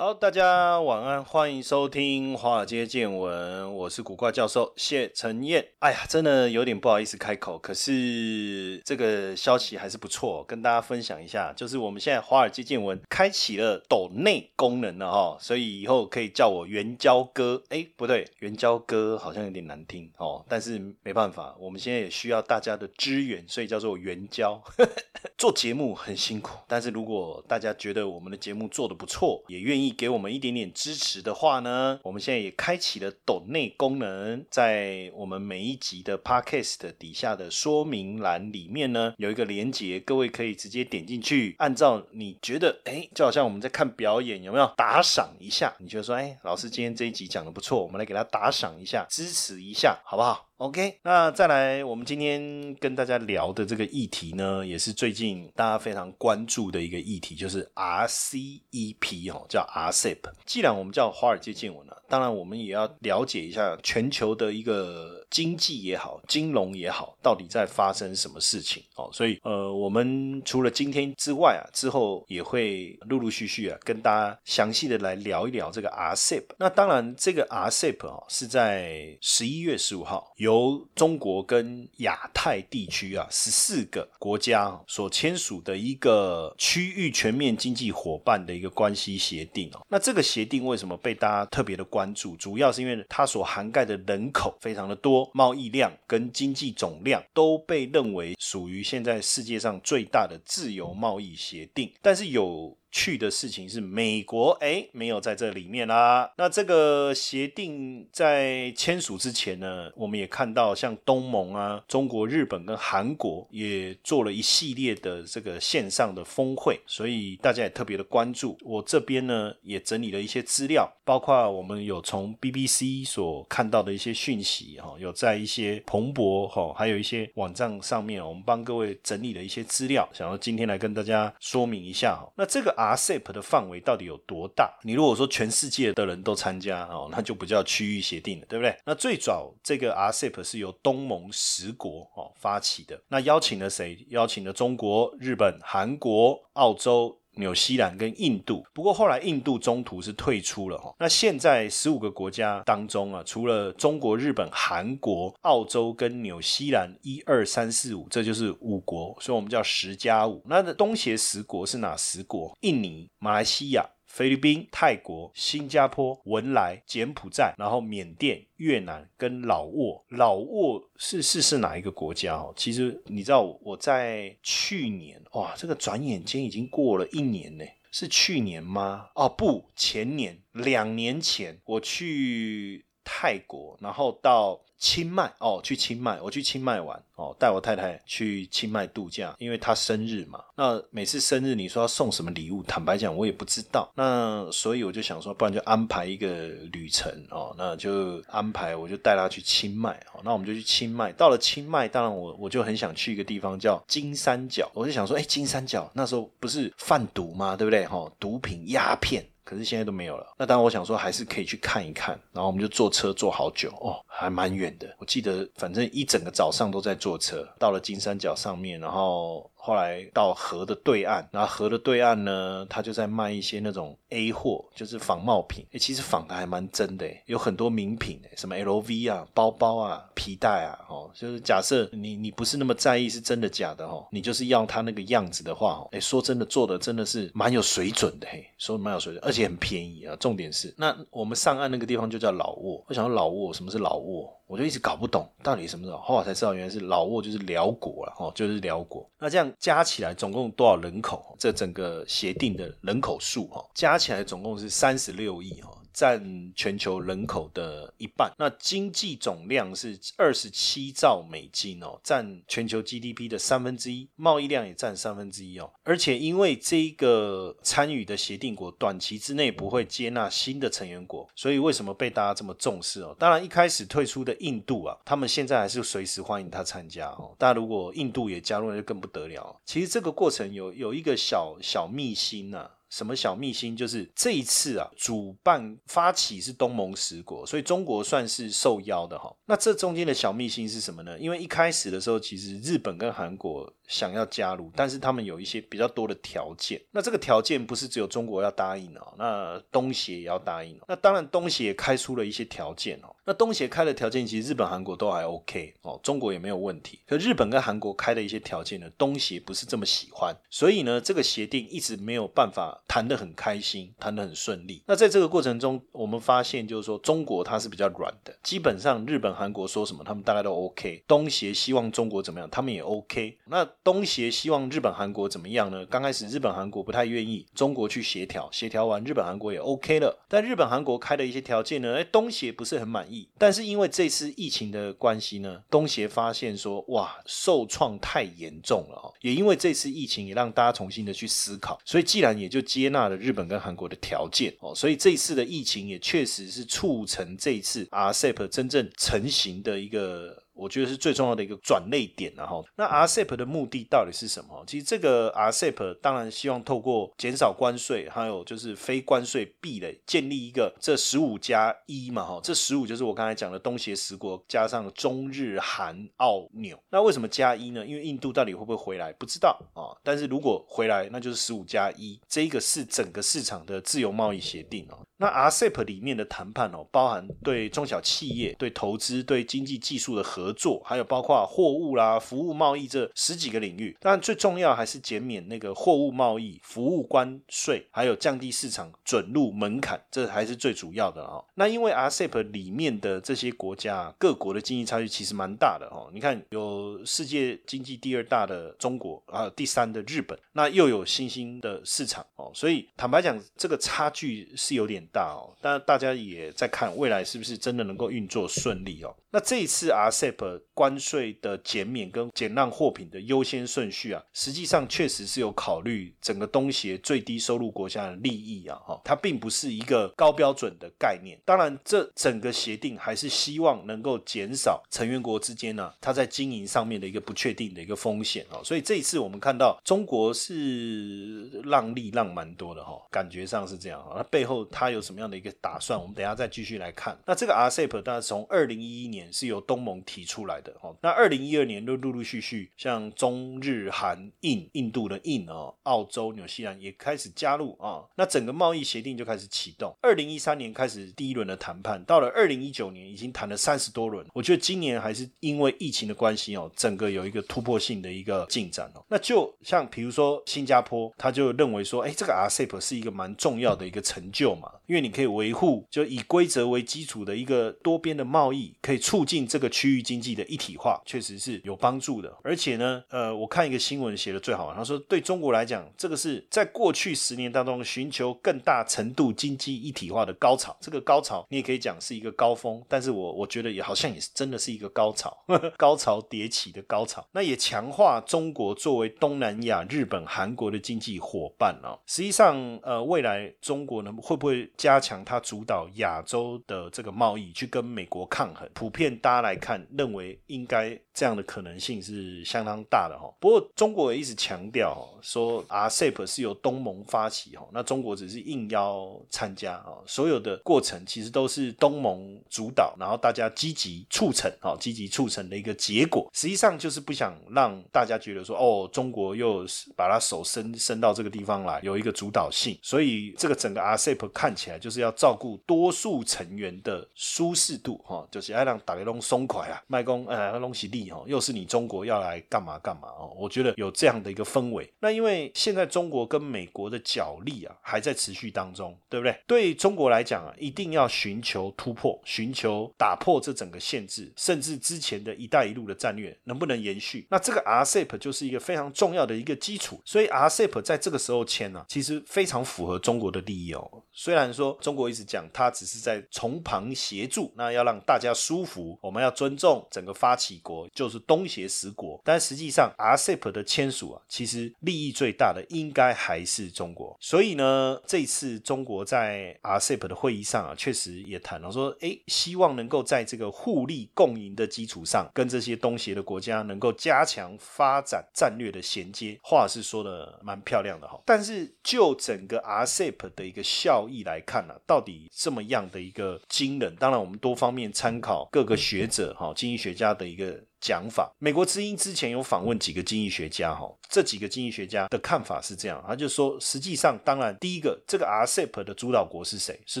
好，大家晚安，欢迎收听《华尔街见闻》，我是古怪教授谢承彦。哎呀，真的有点不好意思开口，可是这个消息还是不错，跟大家分享一下，就是我们现在《华尔街见闻》开启了抖内功能了哈，所以以后可以叫我援交哥。哎，不对，援交哥好像有点难听哦，但是没办法，我们现在也需要大家的支援，所以叫做援交。做节目很辛苦，但是如果大家觉得我们的节目做的不错，也愿意给我们一点点支持的话呢，我们现在也开启了抖内功能，在我们每一集的 podcast 底下的说明栏里面呢，有一个连接，各位可以直接点进去，按照你觉得，哎，就好像我们在看表演，有没有打赏一下？你觉得说，哎，老师今天这一集讲的不错，我们来给他打赏一下，支持一下，好不好？OK，那再来，我们今天跟大家聊的这个议题呢，也是最近大家非常关注的一个议题，就是 RCEP 哦，叫 RCEP。既然我们叫华尔街见闻了，当然我们也要了解一下全球的一个经济也好，金融也好，到底在发生什么事情哦。所以呃，我们除了今天之外啊，之后也会陆陆续续啊，跟大家详细的来聊一聊这个 RCEP。那当然，这个 RCEP 哦，是在十一月十五号有。由中国跟亚太地区啊十四个国家所签署的一个区域全面经济伙伴的一个关系协定哦。那这个协定为什么被大家特别的关注？主要是因为它所涵盖的人口非常的多，贸易量跟经济总量都被认为属于现在世界上最大的自由贸易协定。但是有去的事情是美国，哎，没有在这里面啦。那这个协定在签署之前呢，我们也看到像东盟啊、中国、日本跟韩国也做了一系列的这个线上的峰会，所以大家也特别的关注。我这边呢也整理了一些资料，包括我们有从 BBC 所看到的一些讯息哈，有在一些彭博哈，还有一些网站上面，我们帮各位整理了一些资料，想要今天来跟大家说明一下哈。那这个。RCEP 的范围到底有多大？你如果说全世界的人都参加哦，那就不叫区域协定了，对不对？那最早这个 RCEP 是由东盟十国哦发起的，那邀请了谁？邀请了中国、日本、韩国、澳洲。纽西兰跟印度，不过后来印度中途是退出了哈。那现在十五个国家当中啊，除了中国、日本、韩国、澳洲跟纽西兰，一二三四五，这就是五国，所以我们叫十加五。那东协十国是哪十国？印尼、马来西亚。菲律宾、泰国、新加坡、文莱、柬埔寨，然后缅甸、越南跟老挝。老挝是是是哪一个国家哦？其实你知道我在去年哇，这个转眼间已经过了一年呢。是去年吗？哦不，前年，两年前我去泰国，然后到。清迈哦，去清迈，我去清迈玩哦，带我太太去清迈度假，因为她生日嘛。那每次生日你说要送什么礼物，坦白讲我也不知道。那所以我就想说，不然就安排一个旅程哦，那就安排我就带她去清迈哦。那我们就去清迈，到了清迈，当然我我就很想去一个地方叫金三角，我就想说，哎，金三角那时候不是贩毒吗？对不对？哈，毒品鸦片。可是现在都没有了。那当然，我想说还是可以去看一看。然后我们就坐车坐好久哦，还蛮远的。我记得反正一整个早上都在坐车，到了金三角上面，然后。后来到河的对岸，然后河的对岸呢，他就在卖一些那种 A 货，就是仿冒品。哎，其实仿的还蛮真的，有很多名品，什么 LV 啊、包包啊、皮带啊，哦，就是假设你你不是那么在意是真的假的哦，你就是要他那个样子的话，哎，说真的做的真的是蛮有水准的，嘿，说蛮有水准，而且很便宜啊。重点是，那我们上岸那个地方就叫老挝，我想说老挝什么是老挝？我就一直搞不懂到底什么时候，后来才知道原来是老挝就是辽国了，哦，就是辽国。那这样加起来总共多少人口？这整个协定的人口数，哈，加起来总共是三十六亿，哈。占全球人口的一半。那经济总量是二十七兆美金哦，占全球 GDP 的三分之一，贸易量也占三分之一哦。而且因为这个参与的协定国短期之内不会接纳新的成员国，所以为什么被大家这么重视哦？当然一开始退出的印度啊，他们现在还是随时欢迎他参加哦。但如果印度也加入，那就更不得了。其实这个过程有有一个小小秘辛呐。什么小秘辛？就是这一次啊，主办发起是东盟十国，所以中国算是受邀的哈。那这中间的小秘辛是什么呢？因为一开始的时候，其实日本跟韩国想要加入，但是他们有一些比较多的条件。那这个条件不是只有中国要答应哦，那东协也要答应。那当然，东协开出了一些条件哦。那东协开的条件，其实日本、韩国都还 OK 哦，中国也没有问题。可日本跟韩国开的一些条件呢，东协不是这么喜欢，所以呢，这个协定一直没有办法谈得很开心，谈得很顺利。那在这个过程中，我们发现就是说，中国它是比较软的，基本上日本、韩国说什么，他们大概都 OK。东协希望中国怎么样，他们也 OK。那东协希望日本、韩国怎么样呢？刚开始日本、韩国不太愿意，中国去协调，协调完日本、韩国也 OK 了。但日本、韩国开的一些条件呢，哎，东协不是很满意。但是因为这次疫情的关系呢，东协发现说哇受创太严重了哦，也因为这次疫情也让大家重新的去思考，所以既然也就接纳了日本跟韩国的条件哦，所以这次的疫情也确实是促成这次 RCEP 真正成型的一个。我觉得是最重要的一个转类点，然后那 RCEP 的目的到底是什么？其实这个 RCEP 当然希望透过减少关税，还有就是非关税壁垒，建立一个这十五加一嘛，哈，这十五就是我刚才讲的东协十国加上中日韩澳纽。那为什么加一呢？因为印度到底会不会回来不知道啊，但是如果回来，那就是十五加一，这一个是整个市场的自由贸易协定哦。那 RCEP 里面的谈判哦，包含对中小企业、对投资、对经济技术的合合作，还有包括货物啦、服务贸易这十几个领域。当然最重要还是减免那个货物贸易、服务关税，还有降低市场准入门槛，这还是最主要的哦。那因为 RCEP 里面的这些国家各国的经济差距其实蛮大的哦。你看有世界经济第二大的中国，还有第三的日本，那又有新兴的市场哦。所以坦白讲，这个差距是有点。大哦，但大家也在看未来是不是真的能够运作顺利哦。那这一次 RCEP 关税的减免跟减让货品的优先顺序啊，实际上确实是有考虑整个东协最低收入国家的利益啊，哈，它并不是一个高标准的概念。当然，这整个协定还是希望能够减少成员国之间呢，它在经营上面的一个不确定的一个风险哦。所以这一次我们看到中国是让利让蛮多的哈，感觉上是这样哈。那背后它有什么样的一个打算？我们等下再继续来看。那这个 RCEP 当然从二零一一年。是由东盟提出来的哦。那二零一二年都陆陆续续，像中日韩印、印度的印哦，澳洲、纽西兰也开始加入啊。那整个贸易协定就开始启动。二零一三年开始第一轮的谈判，到了二零一九年已经谈了三十多轮。我觉得今年还是因为疫情的关系哦，整个有一个突破性的一个进展哦。那就像比如说新加坡，他就认为说，哎，这个 RCEP 是一个蛮重要的一个成就嘛，因为你可以维护就以规则为基础的一个多边的贸易，可以。促进这个区域经济的一体化，确实是有帮助的。而且呢，呃，我看一个新闻写的最好，他说对中国来讲，这个是在过去十年当中寻求更大程度经济一体化的高潮。这个高潮你也可以讲是一个高峰，但是我我觉得也好像也是真的是一个高潮，高潮迭起的高潮。那也强化中国作为东南亚、日本、韩国的经济伙伴啊。实际上，呃，未来中国呢会不会加强它主导亚洲的这个贸易，去跟美国抗衡？普片大家来看，认为应该这样的可能性是相当大的哈。不过中国也一直强调说，RCEP 是由东盟发起哈，那中国只是应邀参加啊。所有的过程其实都是东盟主导，然后大家积极促成啊，积极促成的一个结果。实际上就是不想让大家觉得说，哦，中国又把他手伸伸到这个地方来，有一个主导性。所以这个整个 RCEP 看起来就是要照顾多数成员的舒适度哈，就是要让。打雷龙松快啊，卖公呃龙喜利哦，又是你中国要来干嘛干嘛哦？我觉得有这样的一个氛围。那因为现在中国跟美国的角力啊还在持续当中，对不对？对中国来讲啊，一定要寻求突破，寻求打破这整个限制，甚至之前的一带一路的战略能不能延续？那这个 RCEP 就是一个非常重要的一个基础。所以 RCEP 在这个时候签呢，其实非常符合中国的利益哦。虽然说中国一直讲它只是在从旁协助，那要让大家舒服，我们要尊重整个发起国就是东协十国，但实际上 RCEP 的签署啊，其实利益最大的应该还是中国。所以呢，这次中国在 RCEP 的会议上啊，确实也谈了说，哎，希望能够在这个互利共赢的基础上，跟这些东协的国家能够加强发展战略的衔接。话是说的蛮漂亮的哈，但是就整个 RCEP 的一个效益来看呢，到底这么样的一个惊人？当然，我们多方面参考各个学者哈，经济学家的一个讲法。美国之音之前有访问几个经济学家哈，这几个经济学家的看法是这样，他就说，实际上，当然，第一个，这个 RCEP 的主导国是谁？是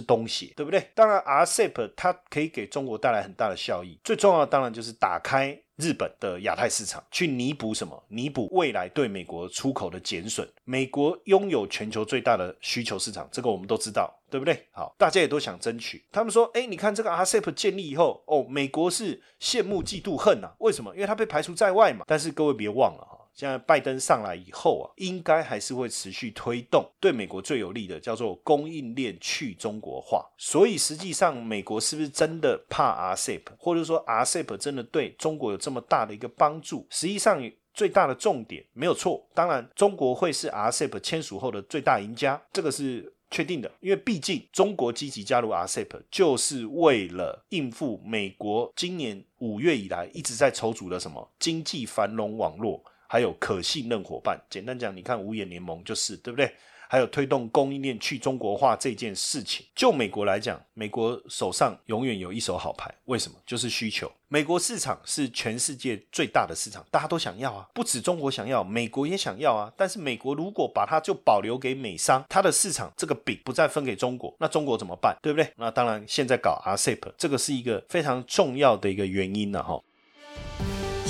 东协，对不对？当然，RCEP 它可以给中国带来很大的效益，最重要的当然就是打开。日本的亚太市场去弥补什么？弥补未来对美国出口的减损。美国拥有全球最大的需求市场，这个我们都知道，对不对？好，大家也都想争取。他们说：“哎，你看这个 RCEP 建立以后，哦，美国是羡慕嫉妒恨呐？为什么？因为它被排除在外嘛。但是各位别忘了。”现在拜登上来以后啊，应该还是会持续推动对美国最有利的，叫做供应链去中国化。所以实际上，美国是不是真的怕 RCEP，或者说 RCEP 真的对中国有这么大的一个帮助？实际上，最大的重点没有错。当然，中国会是 RCEP 签署后的最大赢家，这个是确定的。因为毕竟中国积极加入 RCEP，就是为了应付美国今年五月以来一直在筹组的什么经济繁荣网络。还有可信任伙伴，简单讲，你看五眼联盟就是，对不对？还有推动供应链去中国化这件事情，就美国来讲，美国手上永远有一手好牌。为什么？就是需求。美国市场是全世界最大的市场，大家都想要啊，不止中国想要，美国也想要啊。但是美国如果把它就保留给美商，它的市场这个饼不再分给中国，那中国怎么办？对不对？那当然，现在搞 RCEP，这个是一个非常重要的一个原因了哈。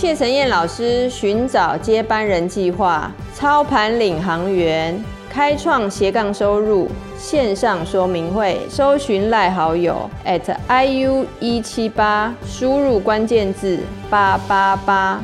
谢承彦老师寻找接班人计划，操盘领航员，开创斜杠收入线上说明会，搜寻赖好友 at iu 一七八，输入关键字八八八。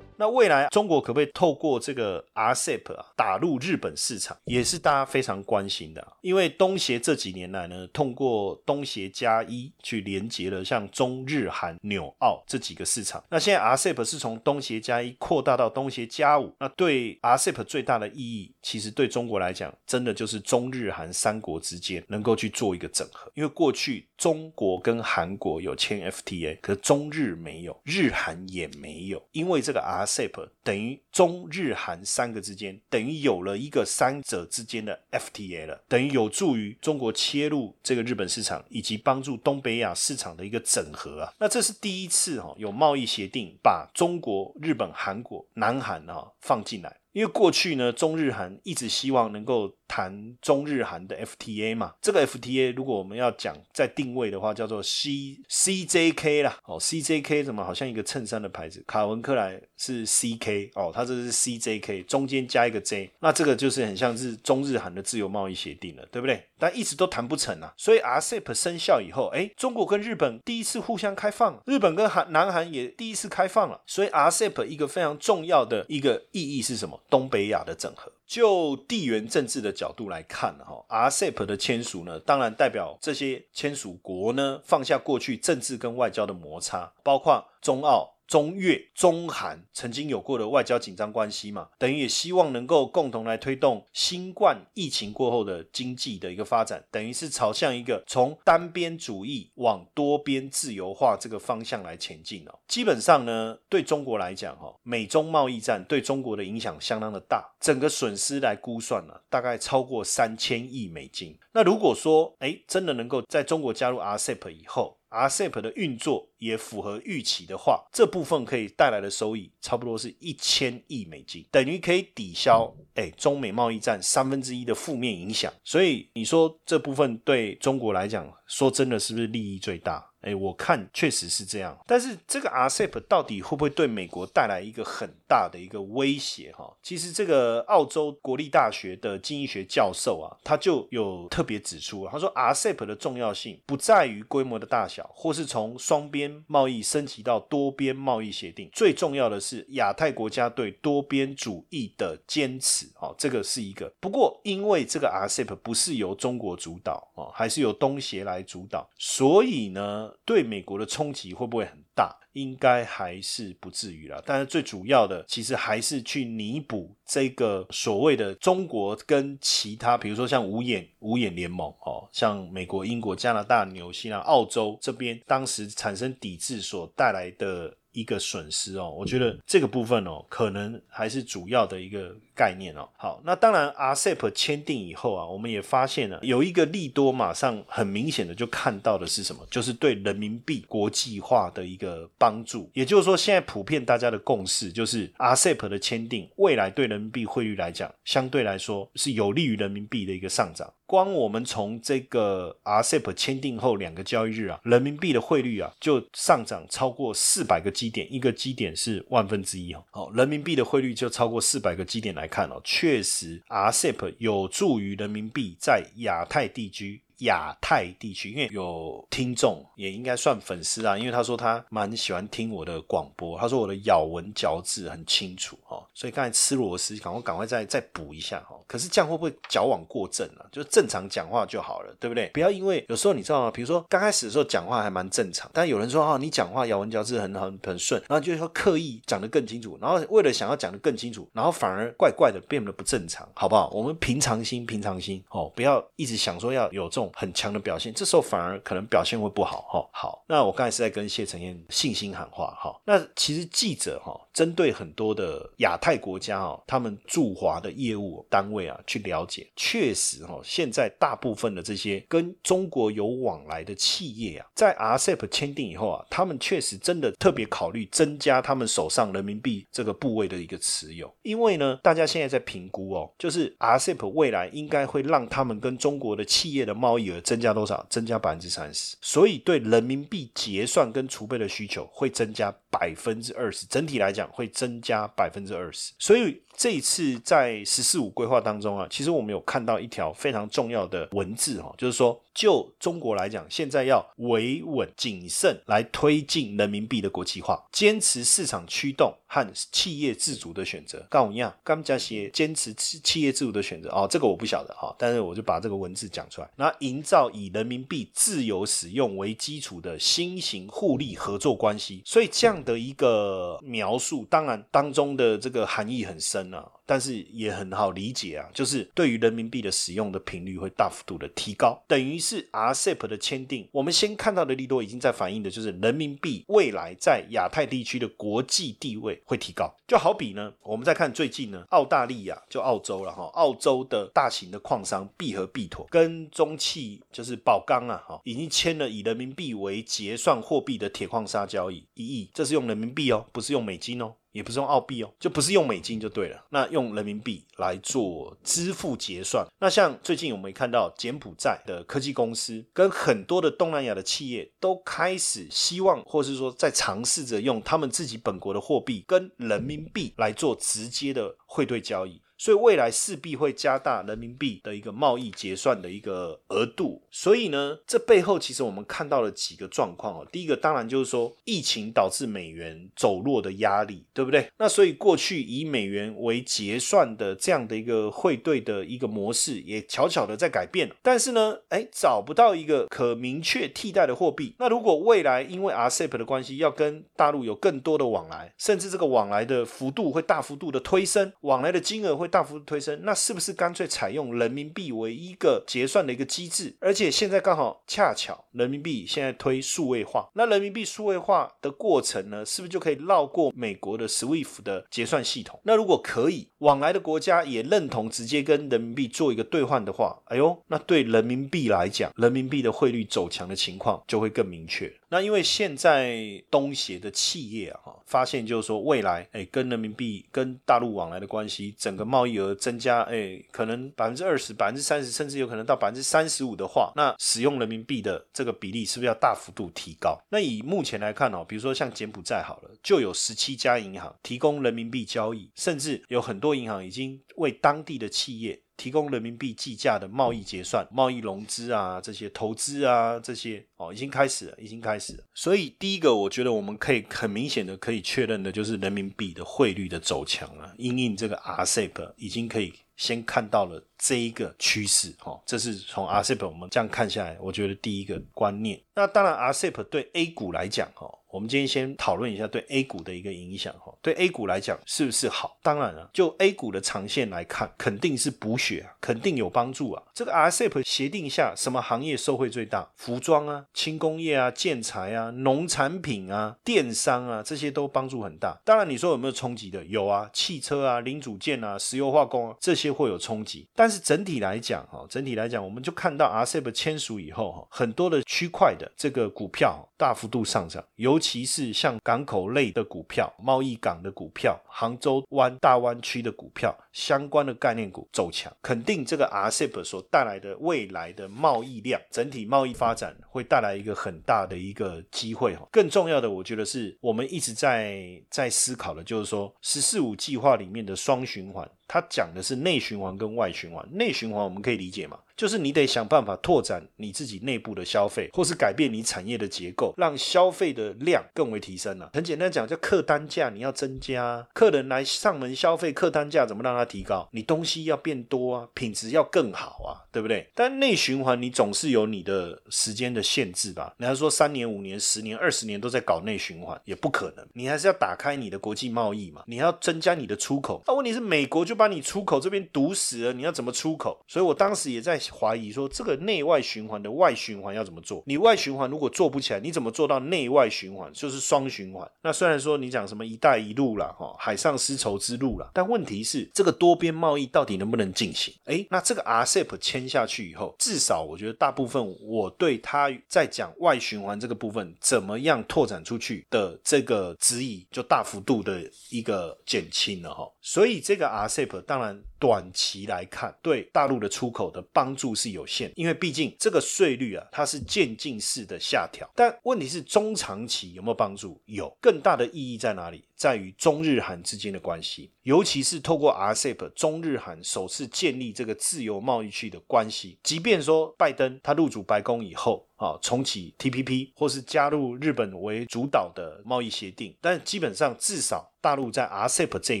那未来中国可不可以透过这个 RCEP 啊打入日本市场，也是大家非常关心的。因为东协这几年来呢，通过东协加一去连接了像中日韩纽澳这几个市场。那现在 RCEP 是从东协加一扩大到东协加五，那对 RCEP 最大的意义，其实对中国来讲，真的就是中日韩三国之间能够去做一个整合。因为过去中国跟韩国有签 FTA，可中日没有，日韩也没有，因为这个 R。CEP 等于中日韩三个之间，等于有了一个三者之间的 FTA 了，等于有助于中国切入这个日本市场，以及帮助东北亚市场的一个整合啊。那这是第一次哈，有贸易协定把中国、日本、韩国、南韩啊放进来，因为过去呢，中日韩一直希望能够。谈中日韩的 FTA 嘛，这个 FTA 如果我们要讲在定位的话，叫做 C CJK 啦，哦 CJK 怎么好像一个衬衫的牌子？卡文克莱是 CK 哦，它这是 CJK，中间加一个 J，那这个就是很像是中日韩的自由贸易协定了，对不对？但一直都谈不成啊，所以 RCEP 生效以后，哎，中国跟日本第一次互相开放，日本跟韩南韩也第一次开放了，所以 RCEP 一个非常重要的一个意义是什么？东北亚的整合。就地缘政治的角度来看，哈，RCEP 的签署呢，当然代表这些签署国呢放下过去政治跟外交的摩擦，包括中澳。中越、中韩曾经有过的外交紧张关系嘛，等于也希望能够共同来推动新冠疫情过后的经济的一个发展，等于是朝向一个从单边主义往多边自由化这个方向来前进哦。基本上呢，对中国来讲，哈，美中贸易战对中国的影响相当的大，整个损失来估算呢，大概超过三千亿美金。那如果说，哎，真的能够在中国加入 RCEP 以后，RCEP 的运作也符合预期的话，这部分可以带来的收益差不多是一千亿美金，等于可以抵消哎中美贸易战三分之一的负面影响。所以你说这部分对中国来讲，说真的是不是利益最大？哎，我看确实是这样。但是这个 RCEP 到底会不会对美国带来一个很大的一个威胁？哈，其实这个澳洲国立大学的经济学教授啊，他就有特别指出，他说 RCEP 的重要性不在于规模的大小，或是从双边贸易升级到多边贸易协定，最重要的是亚太国家对多边主义的坚持。哦，这个是一个。不过因为这个 RCEP 不是由中国主导哦，还是由东协来主导，所以呢，对美国的冲击会不会很大？应该还是不至于啦。但是最主要的，其实还是去弥补这个所谓的中国跟其他，比如说像五眼五眼联盟哦，像美国、英国、加拿大、纽西兰、澳洲这边当时产生抵制所带来的。一个损失哦，我觉得这个部分哦，可能还是主要的一个概念哦。好，那当然，RCEP 签订以后啊，我们也发现了有一个利多，马上很明显的就看到的是什么？就是对人民币国际化的一个帮助。也就是说，现在普遍大家的共识就是 RCEP 的签订，未来对人民币汇率来讲，相对来说是有利于人民币的一个上涨。光我们从这个 RCEP 签订后两个交易日啊，人民币的汇率啊就上涨超过四百个基点，一个基点是万分之一哦。好，人民币的汇率就超过四百个基点来看哦，确实 RCEP 有助于人民币在亚太地区。亚太地区，因为有听众也应该算粉丝啊，因为他说他蛮喜欢听我的广播，他说我的咬文嚼字很清楚哈，所以刚才吃螺丝，赶快赶快再再补一下哈。可是这样会不会矫枉过正啊？就正常讲话就好了，对不对？不要因为有时候你知道吗？比如说刚开始的时候讲话还蛮正常，但有人说啊，你讲话咬文嚼字很很很顺，然后就说刻意讲得更清楚，然后为了想要讲得更清楚，然后反而怪怪的变得不正常，好不好？我们平常心，平常心哦，不要一直想说要有这种。很强的表现，这时候反而可能表现会不好哈。好，那我刚才是在跟谢承彦信心喊话哈。那其实记者哈，针对很多的亚太国家哈，他们驻华的业务单位啊，去了解，确实哈，现在大部分的这些跟中国有往来的企业啊，在 RCEP 签订以后啊，他们确实真的特别考虑增加他们手上人民币这个部位的一个持有，因为呢，大家现在在评估哦，就是 RCEP 未来应该会让他们跟中国的企业的贸易。额增加多少？增加百分之三十，所以对人民币结算跟储备的需求会增加百分之二十，整体来讲会增加百分之二十，所以。这一次在“十四五”规划当中啊，其实我们有看到一条非常重要的文字哈，就是说，就中国来讲，现在要维稳谨慎来推进人民币的国际化，坚持市场驱动和企业自主的选择。告诉你啊，刚加些坚持企企业自主的选择哦，这个我不晓得哈，但是我就把这个文字讲出来，那营造以人民币自由使用为基础的新型互利合作关系。所以这样的一个描述，当然当中的这个含义很深。但是也很好理解啊，就是对于人民币的使用的频率会大幅度的提高，等于是 RCEP 的签订，我们先看到的利多已经在反映的就是人民币未来在亚太地区的国际地位会提高。就好比呢，我们再看最近呢，澳大利亚就澳洲了哈，澳洲的大型的矿商必和必妥跟中汽就是宝钢啊哈，已经签了以人民币为结算货币的铁矿砂交易一亿，这是用人民币哦，不是用美金哦。也不是用澳币哦，就不是用美金就对了。那用人民币来做支付结算。那像最近我们看到柬埔寨的科技公司跟很多的东南亚的企业都开始希望，或是说在尝试着用他们自己本国的货币跟人民币来做直接的汇兑交易。所以未来势必会加大人民币的一个贸易结算的一个额度。所以呢，这背后其实我们看到了几个状况哦。第一个当然就是说，疫情导致美元走弱的压力，对不对？那所以过去以美元为结算的这样的一个汇兑的一个模式，也悄悄的在改变。但是呢，哎，找不到一个可明确替代的货币。那如果未来因为 RCEP 的关系，要跟大陆有更多的往来，甚至这个往来的幅度会大幅度的推升，往来的金额会。大幅度推升，那是不是干脆采用人民币为一个结算的一个机制？而且现在刚好恰巧人民币现在推数位化，那人民币数位化的过程呢，是不是就可以绕过美国的 SWIFT 的结算系统？那如果可以，往来的国家也认同直接跟人民币做一个兑换的话，哎呦，那对人民币来讲，人民币的汇率走强的情况就会更明确。那因为现在东协的企业啊，发现就是说未来，哎，跟人民币跟大陆往来的关系，整个。贸易额增加，哎，可能百分之二十、百分之三十，甚至有可能到百分之三十五的话，那使用人民币的这个比例是不是要大幅度提高？那以目前来看哦，比如说像柬埔寨好了，就有十七家银行提供人民币交易，甚至有很多银行已经为当地的企业。提供人民币计价的贸易结算、贸易融资啊，这些投资啊，这些哦，已经开始了，已经开始了。所以第一个，我觉得我们可以很明显的可以确认的，就是人民币的汇率的走强啊，因应这个 RCEP 已经可以先看到了这一个趋势哦。这是从 RCEP 我们这样看下来，我觉得第一个观念。那当然，RCEP 对 A 股来讲哦。我们今天先讨论一下对 A 股的一个影响哈，对 A 股来讲是不是好？当然了，就 A 股的长线来看，肯定是补血啊，肯定有帮助啊。这个 RCEP 协定下，什么行业受惠最大？服装啊、轻工业啊、建材啊、农产品啊、电商啊，这些都帮助很大。当然，你说有没有冲击的？有啊，汽车啊、零组件啊、石油化工啊，这些会有冲击。但是整体来讲哈，整体来讲，我们就看到 RCEP 签署以后哈，很多的区块的这个股票大幅度上涨，尤其是像港口类的股票、贸易港的股票、杭州湾大湾区的股票相关的概念股走强，肯定这个 RCEP 所带来的未来的贸易量、整体贸易发展会带来一个很大的一个机会哈。更重要的，我觉得是我们一直在在思考的，就是说“十四五”计划里面的双循环。它讲的是内循环跟外循环。内循环我们可以理解嘛，就是你得想办法拓展你自己内部的消费，或是改变你产业的结构，让消费的量更为提升了。很简单讲，叫客单价你要增加，客人来上门消费，客单价怎么让它提高？你东西要变多啊，品质要更好啊，对不对？但内循环你总是有你的时间的限制吧？你还说三年、五年、十年、二十年都在搞内循环，也不可能。你还是要打开你的国际贸易嘛，你要增加你的出口。那问题是美国就。把你出口这边堵死了，你要怎么出口？所以我当时也在怀疑说，这个内外循环的外循环要怎么做？你外循环如果做不起来，你怎么做到内外循环？就是双循环。那虽然说你讲什么“一带一路”啦，哈，海上丝绸之路啦，但问题是这个多边贸易到底能不能进行？哎，那这个 RCEP 签下去以后，至少我觉得大部分我对他在讲外循环这个部分怎么样拓展出去的这个质疑，就大幅度的一个减轻了哈。所以这个 RCEP。当然，短期来看，对大陆的出口的帮助是有限，因为毕竟这个税率啊，它是渐进式的下调。但问题是，中长期有没有帮助？有，更大的意义在哪里？在于中日韩之间的关系，尤其是透过 RCEP，中日韩首次建立这个自由贸易区的关系。即便说拜登他入主白宫以后啊，重启 TPP 或是加入日本为主导的贸易协定，但基本上至少大陆在 RCEP 这一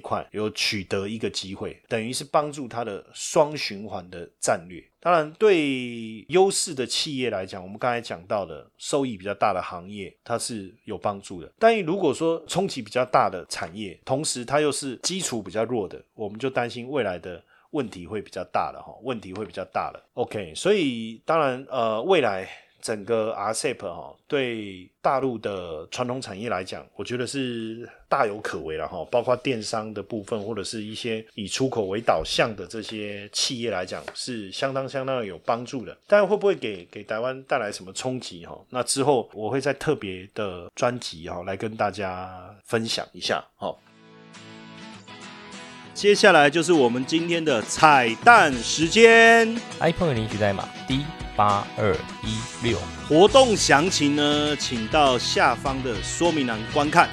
块有取得一个机会，等于是帮助它的双循环的战略。当然，对优势的企业来讲，我们刚才讲到的收益比较大的行业，它是有帮助的。但如果说冲击比较大的产业，同时它又是基础比较弱的，我们就担心未来的问题会比较大了哈，问题会比较大了。OK，所以当然呃，未来。整个 RCEP 哈，对大陆的传统产业来讲，我觉得是大有可为了哈。包括电商的部分，或者是一些以出口为导向的这些企业来讲，是相当相当有帮助的。但会不会给给台湾带来什么冲击哈？那之后我会在特别的专辑哈来跟大家分享一下哈。接下来就是我们今天的彩蛋时间，iPhone 领取代码 D。八二一六，活动详情呢，请到下方的说明栏观看。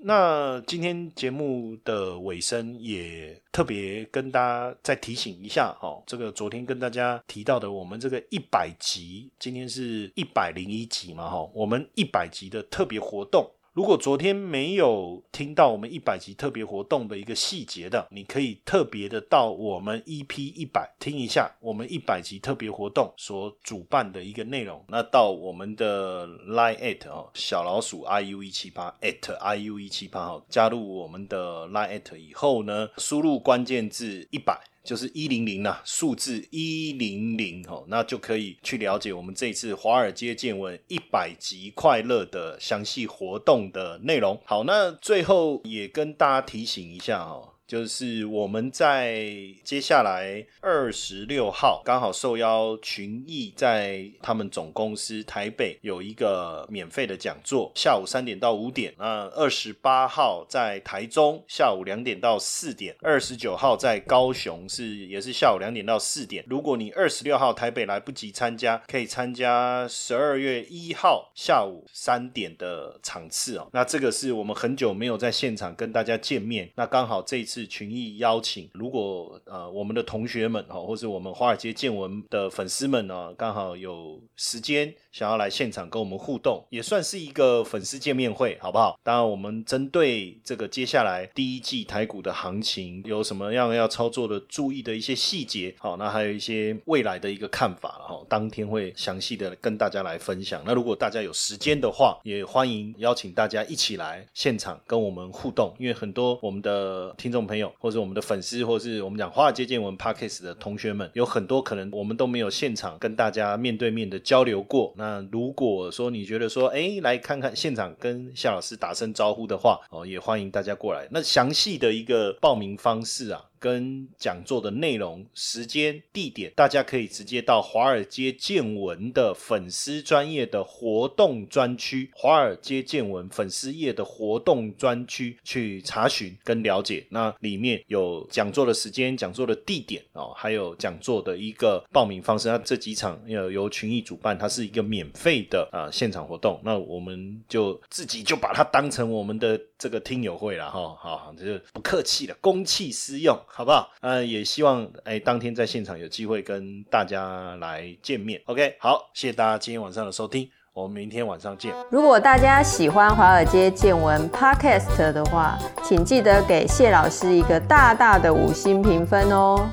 那今天节目的尾声也特别跟大家再提醒一下，哦，这个昨天跟大家提到的，我们这个一百集，今天是一百零一集嘛，哈，我们一百集的特别活动。如果昨天没有听到我们一百集特别活动的一个细节的，你可以特别的到我们 EP 一百听一下我们一百集特别活动所主办的一个内容。那到我们的 Line at 哦，小老鼠 iu 一七八 at iu 一七八哦，加入我们的 Line at 以后呢，输入关键字一百。就是一零零呐，数字一零零哦，那就可以去了解我们这次华尔街见闻一百集快乐的详细活动的内容。好，那最后也跟大家提醒一下哦，就是我们在接下来二十六号刚好受邀群益在他们总公司台北有一个免费的讲座，下午三点到五点。那二十八号在台中下午两点到四点，二十九号在高雄是也是下午两点到四点。如果你二十六号台北来不及参加，可以参加十二月一号下午三点的场次哦。那这个是我们很久没有在现场跟大家见面，那刚好这一次。群益邀请，如果呃我们的同学们哈，或是我们华尔街见闻的粉丝们呢，刚好有时间想要来现场跟我们互动，也算是一个粉丝见面会，好不好？当然，我们针对这个接下来第一季台股的行情，有什么样要操作的注意的一些细节，好，那还有一些未来的一个看法了，哈，当天会详细的跟大家来分享。那如果大家有时间的话，也欢迎邀请大家一起来现场跟我们互动，因为很多我们的听众。朋友，或者我们的粉丝，或是我们讲华尔街见闻 Podcast 的同学们，有很多可能我们都没有现场跟大家面对面的交流过。那如果说你觉得说，哎，来看看现场跟夏老师打声招呼的话，哦，也欢迎大家过来。那详细的一个报名方式啊。跟讲座的内容、时间、地点，大家可以直接到华尔街见闻的粉丝专业的活动专区，华尔街见闻粉丝页的活动专区去查询跟了解。那里面有讲座的时间、讲座的地点哦，还有讲座的一个报名方式。那这几场要由群益主办，它是一个免费的啊现场活动。那我们就自己就把它当成我们的这个听友会了哈。好，这就不客气了，公器私用。好不好？嗯，也希望哎，当天在现场有机会跟大家来见面。OK，好，谢谢大家今天晚上的收听，我们明天晚上见。如果大家喜欢《华尔街见闻》Podcast 的话，请记得给谢老师一个大大的五星评分哦。